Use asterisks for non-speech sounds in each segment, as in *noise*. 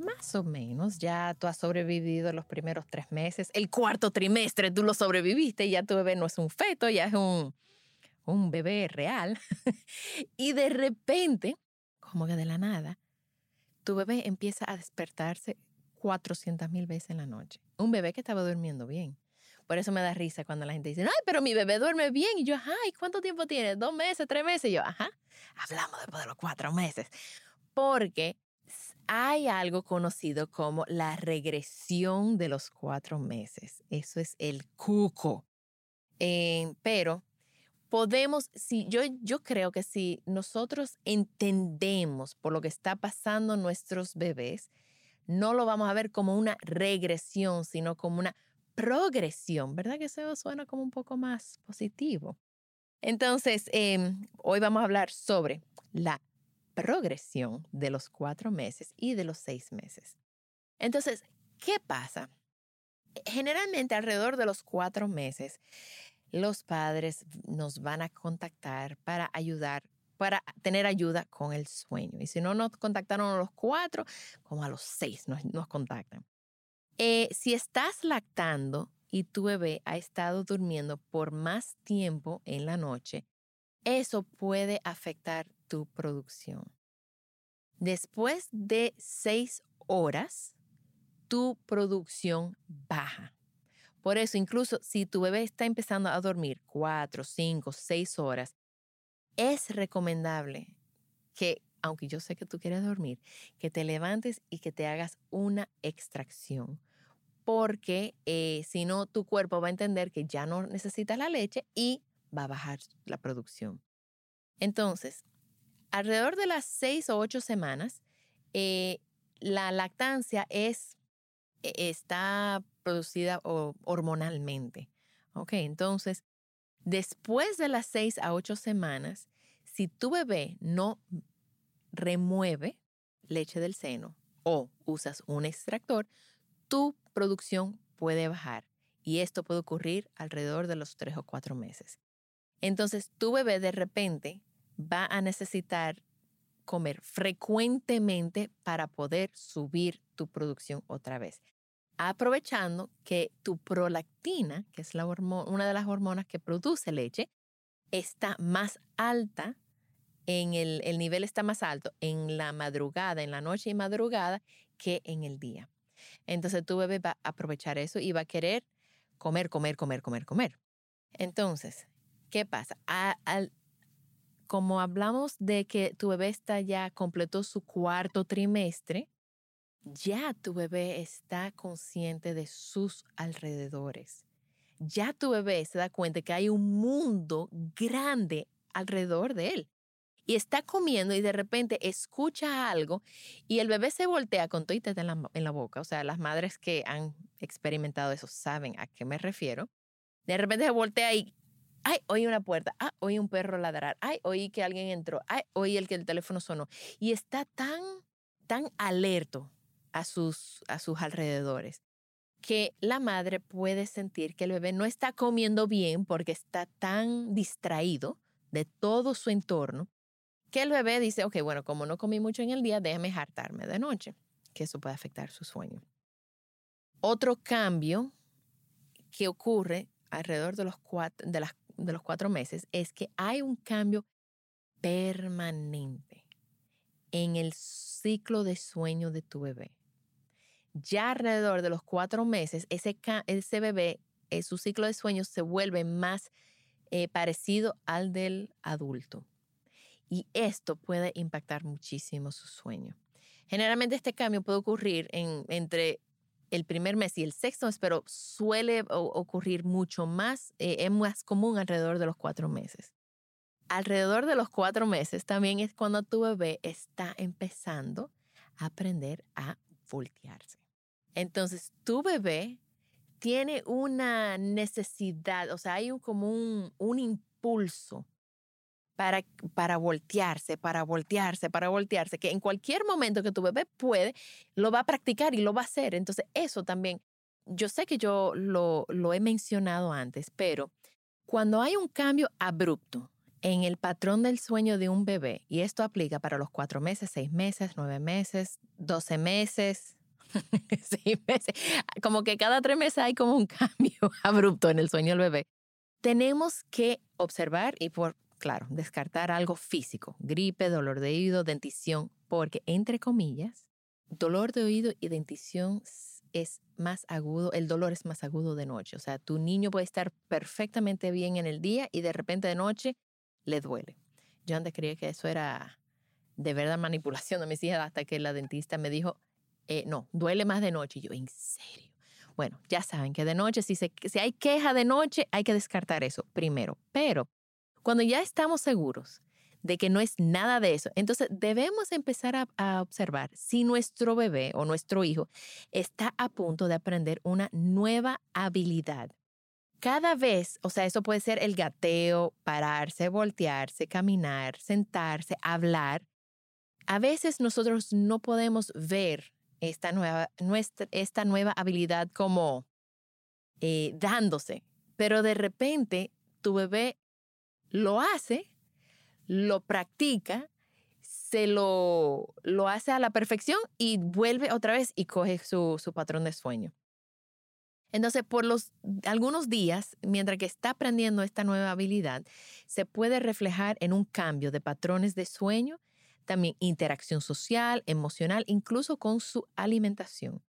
más o menos, ya tú has sobrevivido los primeros tres meses. El cuarto trimestre tú lo sobreviviste y ya tu bebé no es un feto, ya es un, un bebé real. *laughs* y de repente, como que de la nada, tu bebé empieza a despertarse 400 mil veces en la noche. Un bebé que estaba durmiendo bien. Por eso me da risa cuando la gente dice, ay, pero mi bebé duerme bien. Y yo, ajá, ¿y cuánto tiempo tiene? ¿Dos meses, tres meses? Y yo, ajá, hablamos después de los cuatro meses. Porque hay algo conocido como la regresión de los cuatro meses. Eso es el cuco. Eh, pero podemos, si yo, yo creo que si nosotros entendemos por lo que está pasando nuestros bebés, no lo vamos a ver como una regresión, sino como una progresión, ¿verdad? Que eso suena como un poco más positivo. Entonces, em, hoy vamos a hablar sobre la progresión de los cuatro meses y de los seis meses. Entonces, ¿qué pasa? Generalmente alrededor de los cuatro meses, los padres nos van a contactar para ayudar, para tener ayuda con el sueño. Y si no nos contactaron a los cuatro, como a los seis nos, nos contactan. Eh, si estás lactando y tu bebé ha estado durmiendo por más tiempo en la noche, eso puede afectar tu producción. Después de seis horas, tu producción baja. Por eso, incluso si tu bebé está empezando a dormir cuatro, cinco, seis horas, es recomendable que, aunque yo sé que tú quieres dormir, que te levantes y que te hagas una extracción. Porque eh, si no, tu cuerpo va a entender que ya no necesitas la leche y va a bajar la producción. Entonces, alrededor de las seis o ocho semanas, eh, la lactancia es, e, está producida hormonalmente. Ok, entonces, después de las seis a ocho semanas, si tu bebé no remueve leche del seno o usas un extractor, tu producción puede bajar. Y esto puede ocurrir alrededor de los tres o cuatro meses. Entonces, tu bebé de repente va a necesitar comer frecuentemente para poder subir tu producción otra vez. Aprovechando que tu prolactina, que es la una de las hormonas que produce leche, está más alta, en el, el nivel está más alto en la madrugada, en la noche y madrugada, que en el día. Entonces tu bebé va a aprovechar eso y va a querer comer, comer, comer, comer, comer. Entonces, ¿qué pasa? al, como hablamos de que tu bebé está ya completó su cuarto trimestre, ya tu bebé está consciente de sus alrededores. Ya tu bebé se da cuenta que hay un mundo grande alrededor de él. Y está comiendo y de repente escucha algo y el bebé se voltea con toitas en la, en la boca. O sea, las madres que han experimentado eso saben a qué me refiero. De repente se voltea y ay, oí una puerta, ay, oí un perro ladrar, ay, oí que alguien entró, ay, oí el que el teléfono sonó. Y está tan, tan alerto a sus, a sus alrededores que la madre puede sentir que el bebé no está comiendo bien porque está tan distraído de todo su entorno que el bebé dice, ok, bueno, como no comí mucho en el día, déjame hartarme de noche, que eso puede afectar su sueño. Otro cambio que ocurre alrededor de, los cuatro, de las de los cuatro meses es que hay un cambio permanente en el ciclo de sueño de tu bebé. Ya alrededor de los cuatro meses, ese, ese bebé, eh, su ciclo de sueño se vuelve más eh, parecido al del adulto. Y esto puede impactar muchísimo su sueño. Generalmente este cambio puede ocurrir en, entre el primer mes y el sexto mes, pero suele ocurrir mucho más, eh, es más común alrededor de los cuatro meses. Alrededor de los cuatro meses también es cuando tu bebé está empezando a aprender a voltearse. Entonces, tu bebé tiene una necesidad, o sea, hay como un, un impulso para, para voltearse, para voltearse, para voltearse, que en cualquier momento que tu bebé puede, lo va a practicar y lo va a hacer. Entonces, eso también, yo sé que yo lo, lo he mencionado antes, pero cuando hay un cambio abrupto en el patrón del sueño de un bebé, y esto aplica para los cuatro meses, seis meses, nueve meses, doce meses, *laughs* seis meses, como que cada tres meses hay como un *laughs* cambio abrupto en el sueño del bebé, tenemos que observar y por claro, descartar algo físico, gripe, dolor de oído, dentición, porque entre comillas, dolor de oído y dentición es más agudo, el dolor es más agudo de noche. O sea, tu niño puede estar perfectamente bien en el día y de repente de noche le duele. Yo antes creía que eso era de verdad manipulación de mis hijas hasta que la dentista me dijo, eh, no, duele más de noche. Y yo, ¿en serio? Bueno, ya saben que de noche, si, si hay queja de noche, hay que descartar eso primero. Pero cuando ya estamos seguros de que no es nada de eso, entonces debemos empezar a, observar si nuestro bebé o nuestro hijo está a punto de aprender una nueva habilidad. Cada vez, o sea, eso puede ser el gateo, pararse, voltearse, caminar, sentarse, hablar. A veces nosotros no podemos ver esta nueva, esta nueva habilidad como eh, dándose, pero de repente tu bebé lo hace, lo practica, se lo, lo hace a la perfección y vuelve otra vez y coge su, su patrón de sueño. Entonces, por los algunos días, mientras que está aprendiendo esta nueva habilidad, se puede reflejar en un cambio de patrones de sueño, también interacción social, emocional, incluso con su alimentación.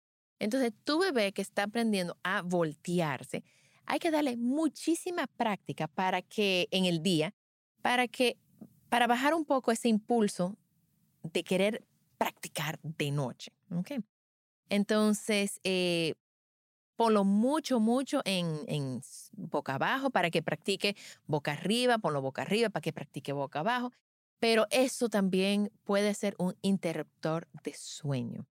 Entonces, tu bebé que está aprendiendo a voltearse, hay que darle muchísima práctica para que en el día, para que, para bajar un poco ese impulso de querer practicar de noche. ¿okay? Entonces, eh, ponlo mucho, mucho en, en boca abajo para que practique boca arriba, ponlo boca arriba para que practique boca abajo. Pero eso también puede ser un interruptor de sueño.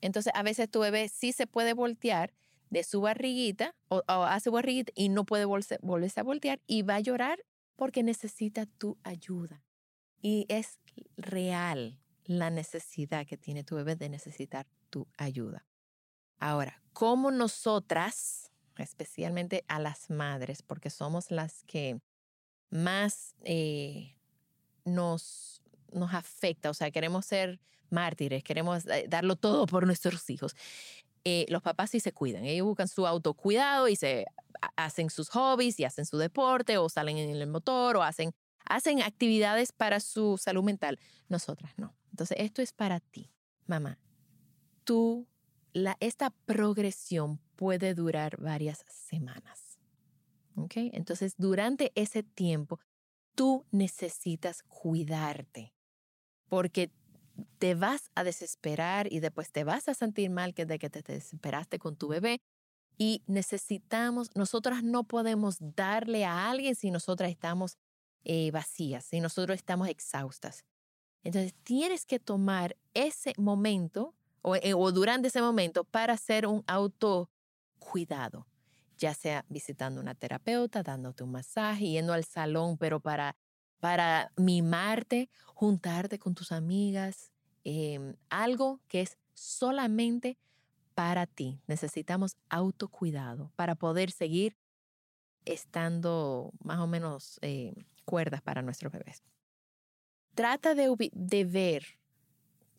Entonces, a veces tu bebé sí se puede voltear, de su barriguita o, hace barriguita y no puede volverse a voltear y va a llorar porque necesita tu ayuda. Y es real la necesidad que tiene tu bebé de necesitar tu ayuda. Ahora, ¿cómo nosotras, especialmente a las madres, porque somos las que más eh, nos, nos afecta, o sea, queremos ser mártires, queremos eh, darlo todo por nuestros hijos. Eh, los papás sí se cuidan. Ellos buscan su autocuidado y se hacen sus hobbies y hacen su deporte o salen en el motor o hacen, hacen actividades para su salud mental. Nosotras no. Entonces, esto es para ti, mamá. Tú, la, esta progresión puede durar varias semanas. ¿Ok? Entonces, durante ese tiempo, tú necesitas cuidarte porque te vas a desesperar y después te vas a sentir mal que de que te desesperaste con tu bebé. Y necesitamos, nosotras no podemos darle a alguien si nosotras estamos eh, vacías, si nosotros estamos exhaustas. Entonces tienes que tomar ese momento o, eh, o durante ese momento para hacer un autocuidado, ya sea visitando una terapeuta, dándote un masaje, yendo al salón, pero para para mimarte, juntarte con tus amigas, em, algo que es solamente para ti. Necesitamos autocuidado para poder seguir estando más o menos eh, cuerdas para nuestros bebés. Trata de, de ver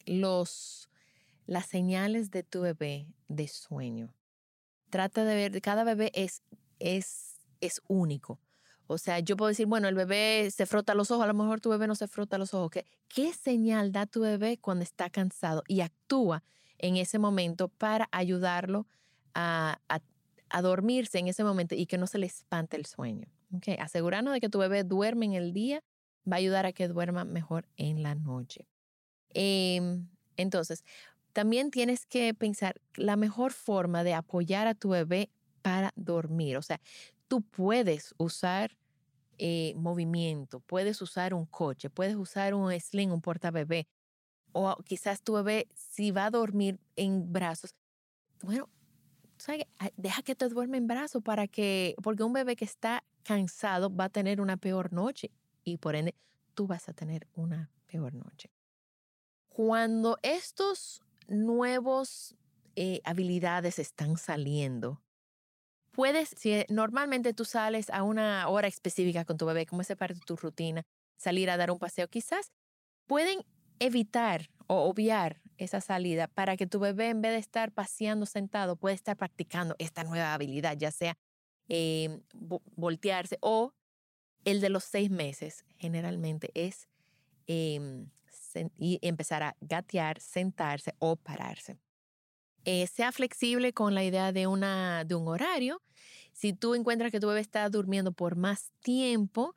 los, las señales de tu bebé de sueño. Trata de ver, cada bebé es, es, es único. O sea, yo puedo decir, bueno, el bebé se frota los ojos, a lo mejor tu bebé no se frota los ojos. ¿Qué, qué señal da tu bebé cuando está cansado? Y actúa en ese momento para ayudarlo a, a, dormirse en ese momento y que no se le espante el sueño. Okay. Asegurarnos de que tu bebé duerme en el día va a ayudar a que duerma mejor en la noche. Em, entonces, también tienes que pensar la mejor forma de apoyar a tu bebé para dormir. O sea, tú puedes usar eh, movimiento, puedes usar un coche, puedes usar un sling, un portabebé, o quizás tu bebé, si va a dormir en brazos, bueno, deja que te duerma en brazos para que, porque un bebé que está cansado va a tener una peor noche y por ende tú vas a tener una peor noche. Cuando estos nuevos eh, habilidades están saliendo, puedes, si normalmente tú sales a una hora específica con tu bebé, como es parte de tu rutina, salir a dar un paseo, quizás pueden evitar o obviar esa salida para que tu bebé en vez de estar paseando sentado pueda estar practicando esta nueva habilidad, ya sea em, voltearse o el de los seis meses generalmente es em, y empezar a gatear, sentarse o pararse. Eh, sea flexible con la idea de, una, de un horario. Si tú encuentras que tu bebé está durmiendo por más tiempo,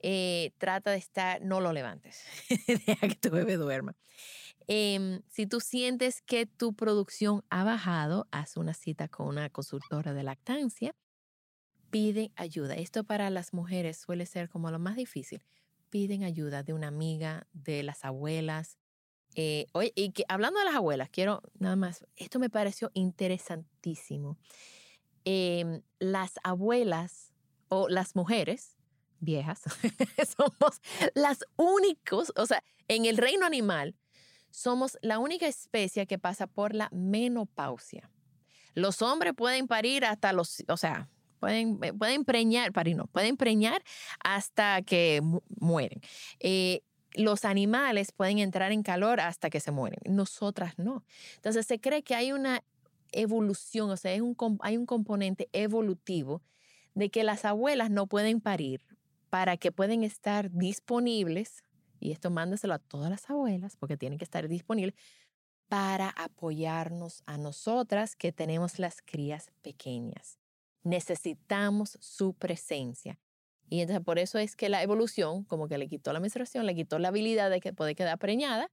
eh, trata de estar, no lo levantes, *laughs* deja que tu bebé duerma. Em, si tú sientes que tu producción ha bajado, haz una cita con una consultora de lactancia. Pide ayuda. Esto para las mujeres suele ser como lo más difícil piden ayuda de una amiga, de las abuelas. Eh, oye, y que hablando de las abuelas, quiero nada más, esto me pareció interesantísimo. Em, las abuelas o las mujeres viejas *laughs* somos las únicos, o sea, en el reino animal somos la única especie que pasa por la menopausia. Los hombres pueden parir hasta los, o sea, Pueden, eh, pueden preñar, no, pueden preñar hasta que mueren. Eh, los animales pueden entrar en calor hasta que se mueren, nosotras no. Entonces se cree que hay una evolución, o sea, hay un, componente evolutivo de que las abuelas no pueden parir para que pueden estar disponibles, y esto mándeselo a todas las abuelas, porque tienen que estar disponibles para apoyarnos a nosotras que tenemos las crías pequeñas necesitamos su presencia. Y entonces por eso es que la evolución, como que le quitó la menstruación, le quitó la habilidad de que puede quedar preñada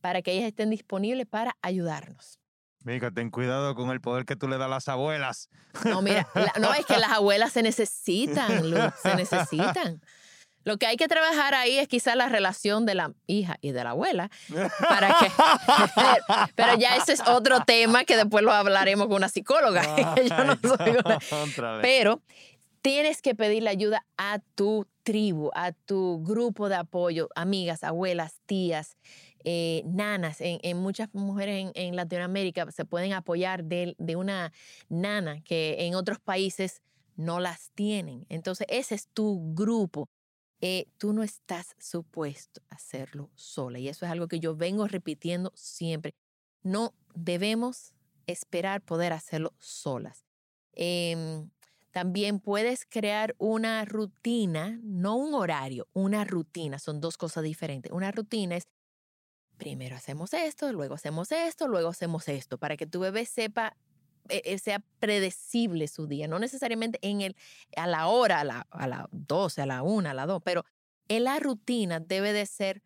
para que ellas estén disponibles para ayudarnos. Mica, ten cuidado con el poder que tú le das a las abuelas. No, mira, no es que las *laughs* abuelas se necesitan, Luz, se necesitan. Lo que hay que trabajar ahí es quizá la relación de la hija y de la abuela, para que, *laughs* pero ya ese es otro tema que después lo hablaremos con una psicóloga. *laughs* pero tienes que pedirle ayuda a tu tribu, a tu grupo de apoyo, amigas, abuelas, tías, eh, nanas. En, muchas mujeres en, Latinoamérica se pueden apoyar de, de una nana que en otros países no las tienen. Entonces, ese es tu grupo. Eh, tú no estás supuesto a hacerlo sola. Y eso es algo que yo vengo repitiendo siempre. No debemos esperar poder hacerlo solas. Em, también puedes crear una rutina, no un horario, una rutina. Son dos cosas diferentes. Una rutina es, primero hacemos esto, luego hacemos esto, luego hacemos esto, para que tu bebé sepa e, e, sea predecible su día, no necesariamente en el, a la hora, a la, a la 12, a la 1, a la 2, pero en la rutina debe de ser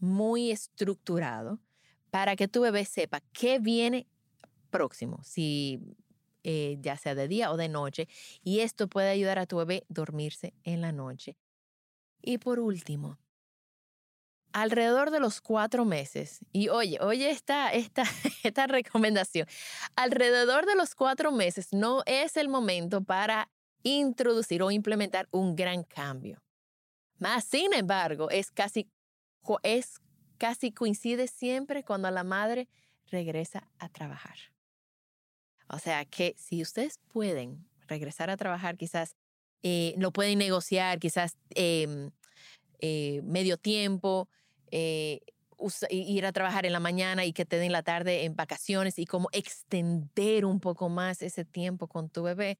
muy estructurado para que tu bebé sepa qué viene próximo, si eh, ya sea de día o de noche, y esto puede ayudar a tu bebé a dormirse en la noche. Y por último, alrededor de los cuatro meses, y oye, oye esta, esta, *laughs* esta recomendación, alrededor de los cuatro meses no es el momento para introducir o implementar un gran cambio. Más sin embargo, es casi, es casi coincide siempre cuando la madre regresa a trabajar. O sea que si ustedes pueden regresar a trabajar, quizás eh, lo pueden negociar, quizás em, eh, medio tiempo, eh, ir a trabajar en la mañana y que te den la tarde en vacaciones y como extender un poco más ese tiempo con tu bebé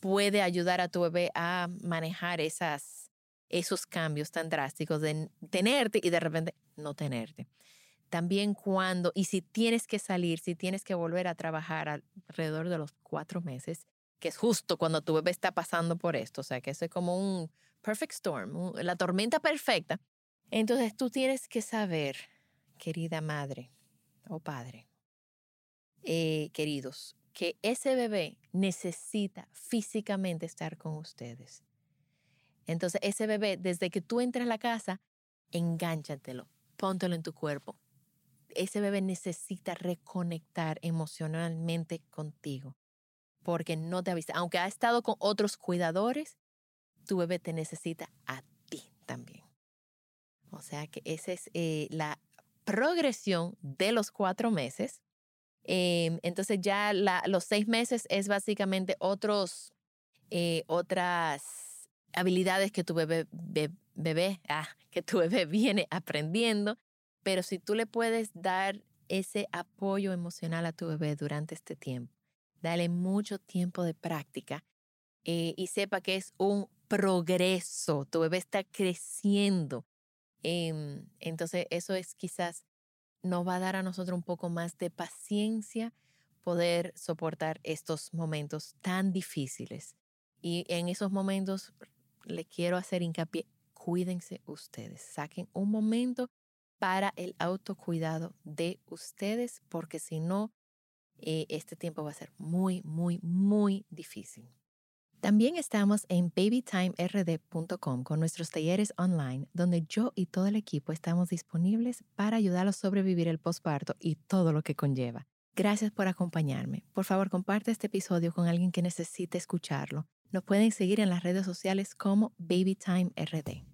puede ayudar a tu bebé a manejar esas, esos cambios tan drásticos de tenerte y de repente no tenerte. También cuando, y si tienes que salir, si tienes que volver a trabajar alrededor de los cuatro meses, que es justo cuando tu bebé está pasando por esto, o sea, que es como un perfect storm, la tormenta perfecta. Entonces tú tienes que saber, querida madre o padre, eh, queridos, que ese bebé necesita físicamente estar con ustedes. Entonces, ese bebé, desde que tú entres a la casa, engánchatelo, póntelo en tu cuerpo. Ese bebé necesita reconectar emocionalmente contigo, porque no te avisa. Aunque ha estado con otros cuidadores, tu bebé te necesita a ti también. O sea que esa es eh, la progresión de los cuatro meses. Em, entonces ya los seis meses es básicamente otros, eh, otras habilidades que tu bebé, bebé, ah, que tu bebé *laughs* viene aprendiendo. Pero si tú le puedes dar ese apoyo emocional a tu bebé durante este tiempo, dale mucho tiempo de práctica eh, y sepa que es un progreso. Tu bebé está creciendo. Em, entonces, eso es quizás nos va a dar a nosotros un poco más de paciencia poder soportar estos momentos tan difíciles. Y en esos momentos le quiero hacer hincapié, cuídense ustedes, saquen un momento para el autocuidado de ustedes, porque si no, eh, este tiempo va a ser muy, muy, muy difícil. También estamos en babytimerd.com con nuestros talleres online, donde yo y todo el equipo estamos disponibles para ayudarlos a sobrevivir el posparto y todo lo que conlleva. Gracias por acompañarme. Por favor, comparte este episodio con alguien que necesite escucharlo. Nos pueden seguir en las redes sociales como BabyTimeRD.